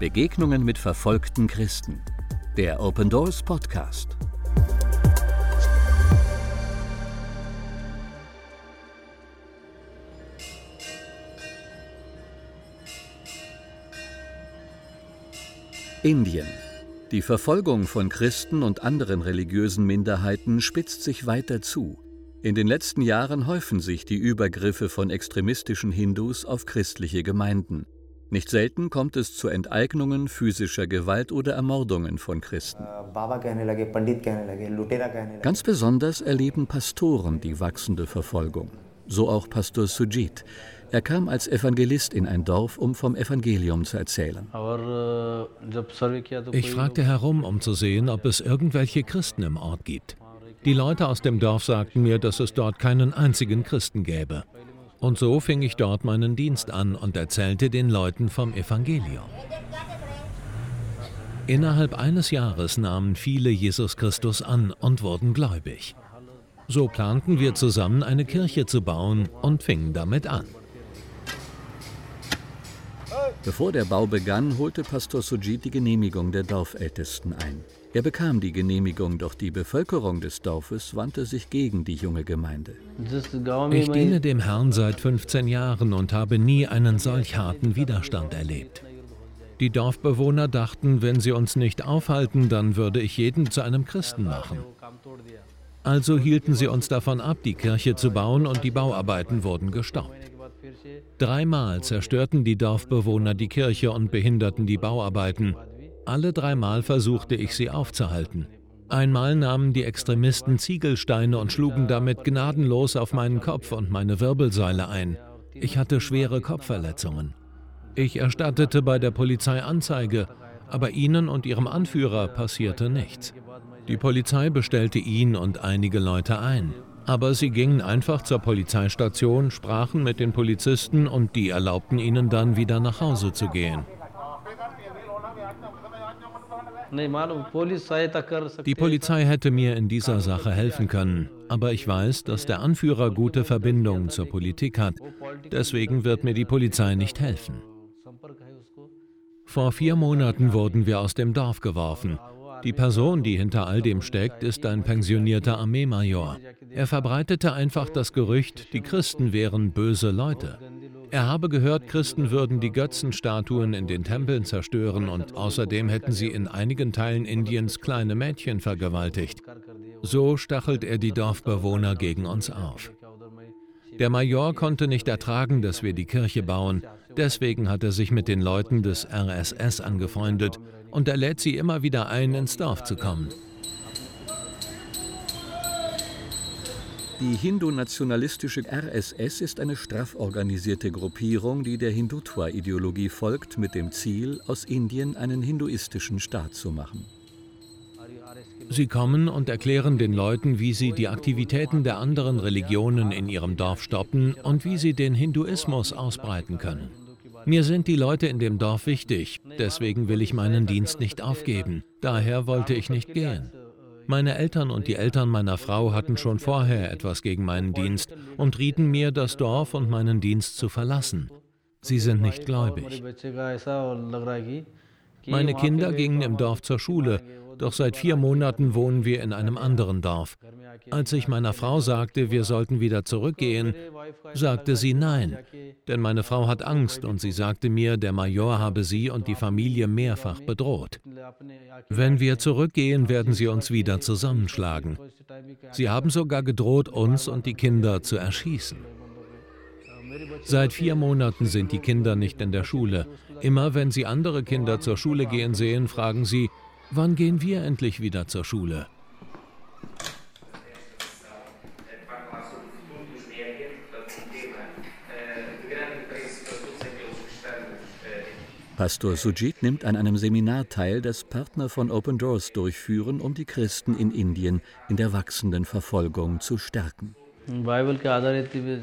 Begegnungen mit verfolgten Christen. Der Open Doors Podcast. Indien. Die Verfolgung von Christen und anderen religiösen Minderheiten spitzt sich weiter zu. In den letzten Jahren häufen sich die Übergriffe von extremistischen Hindus auf christliche Gemeinden. Nicht selten kommt es zu Enteignungen, physischer Gewalt oder Ermordungen von Christen. Ganz besonders erleben Pastoren die wachsende Verfolgung. So auch Pastor Sujit. Er kam als Evangelist in ein Dorf, um vom Evangelium zu erzählen. Ich fragte herum, um zu sehen, ob es irgendwelche Christen im Ort gibt. Die Leute aus dem Dorf sagten mir, dass es dort keinen einzigen Christen gäbe. Und so fing ich dort meinen Dienst an und erzählte den Leuten vom Evangelium. Innerhalb eines Jahres nahmen viele Jesus Christus an und wurden gläubig. So planten wir zusammen eine Kirche zu bauen und fingen damit an. Bevor der Bau begann, holte Pastor Sujit die Genehmigung der Dorfältesten ein. Er bekam die Genehmigung, doch die Bevölkerung des Dorfes wandte sich gegen die junge Gemeinde. Ich diene dem Herrn seit 15 Jahren und habe nie einen solch harten Widerstand erlebt. Die Dorfbewohner dachten, wenn sie uns nicht aufhalten, dann würde ich jeden zu einem Christen machen. Also hielten sie uns davon ab, die Kirche zu bauen und die Bauarbeiten wurden gestoppt. Dreimal zerstörten die Dorfbewohner die Kirche und behinderten die Bauarbeiten. Alle dreimal versuchte ich sie aufzuhalten. Einmal nahmen die Extremisten Ziegelsteine und schlugen damit gnadenlos auf meinen Kopf und meine Wirbelsäule ein. Ich hatte schwere Kopfverletzungen. Ich erstattete bei der Polizei Anzeige, aber ihnen und ihrem Anführer passierte nichts. Die Polizei bestellte ihn und einige Leute ein. Aber sie gingen einfach zur Polizeistation, sprachen mit den Polizisten und die erlaubten ihnen dann wieder nach Hause zu gehen. Die Polizei hätte mir in dieser Sache helfen können, aber ich weiß, dass der Anführer gute Verbindungen zur Politik hat. Deswegen wird mir die Polizei nicht helfen. Vor vier Monaten wurden wir aus dem Dorf geworfen. Die Person, die hinter all dem steckt, ist ein pensionierter Armeemajor. Er verbreitete einfach das Gerücht, die Christen wären böse Leute. Er habe gehört, Christen würden die Götzenstatuen in den Tempeln zerstören und außerdem hätten sie in einigen Teilen Indiens kleine Mädchen vergewaltigt. So stachelt er die Dorfbewohner gegen uns auf. Der Major konnte nicht ertragen, dass wir die Kirche bauen, deswegen hat er sich mit den Leuten des RSS angefreundet und er lädt sie immer wieder ein, ins Dorf zu kommen. Die hindu-nationalistische RSS ist eine straff organisierte Gruppierung, die der Hindutva-Ideologie folgt, mit dem Ziel, aus Indien einen hinduistischen Staat zu machen. Sie kommen und erklären den Leuten, wie sie die Aktivitäten der anderen Religionen in ihrem Dorf stoppen und wie sie den Hinduismus ausbreiten können. Mir sind die Leute in dem Dorf wichtig, deswegen will ich meinen Dienst nicht aufgeben. Daher wollte ich nicht gehen. Meine Eltern und die Eltern meiner Frau hatten schon vorher etwas gegen meinen Dienst und rieten mir, das Dorf und meinen Dienst zu verlassen. Sie sind nicht gläubig. Meine Kinder gingen im Dorf zur Schule doch seit vier Monaten wohnen wir in einem anderen Dorf. Als ich meiner Frau sagte, wir sollten wieder zurückgehen, sagte sie nein, denn meine Frau hat Angst und sie sagte mir, der Major habe sie und die Familie mehrfach bedroht. Wenn wir zurückgehen, werden sie uns wieder zusammenschlagen. Sie haben sogar gedroht, uns und die Kinder zu erschießen. Seit vier Monaten sind die Kinder nicht in der Schule. Immer wenn sie andere Kinder zur Schule gehen sehen, fragen sie, Wann gehen wir endlich wieder zur Schule? Pastor Sujit nimmt an einem Seminar teil, das Partner von Open Doors durchführen, um die Christen in Indien in der wachsenden Verfolgung zu stärken.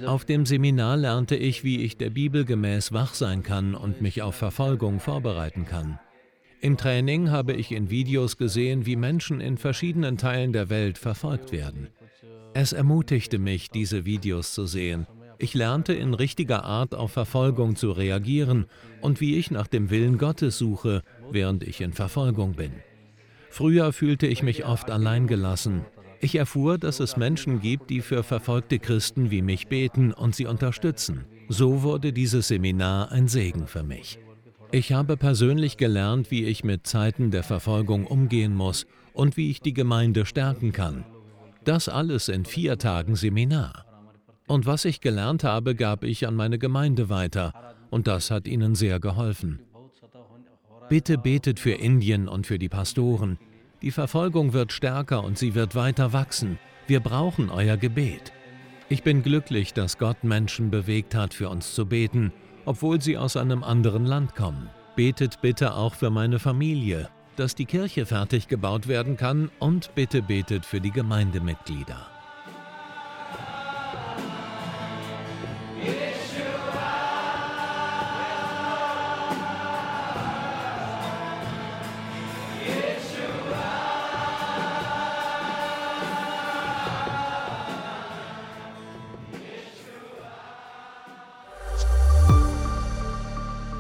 Auf dem Seminar lernte ich, wie ich der Bibel gemäß wach sein kann und mich auf Verfolgung vorbereiten kann. Im Training habe ich in Videos gesehen, wie Menschen in verschiedenen Teilen der Welt verfolgt werden. Es ermutigte mich, diese Videos zu sehen. Ich lernte in richtiger Art auf Verfolgung zu reagieren und wie ich nach dem Willen Gottes suche, während ich in Verfolgung bin. Früher fühlte ich mich oft alleingelassen. Ich erfuhr, dass es Menschen gibt, die für verfolgte Christen wie mich beten und sie unterstützen. So wurde dieses Seminar ein Segen für mich. Ich habe persönlich gelernt, wie ich mit Zeiten der Verfolgung umgehen muss und wie ich die Gemeinde stärken kann. Das alles in vier Tagen Seminar. Und was ich gelernt habe, gab ich an meine Gemeinde weiter, und das hat ihnen sehr geholfen. Bitte betet für Indien und für die Pastoren. Die Verfolgung wird stärker und sie wird weiter wachsen. Wir brauchen euer Gebet. Ich bin glücklich, dass Gott Menschen bewegt hat, für uns zu beten, obwohl sie aus einem anderen Land kommen. Betet bitte auch für meine Familie, dass die Kirche fertig gebaut werden kann und bitte betet für die Gemeindemitglieder.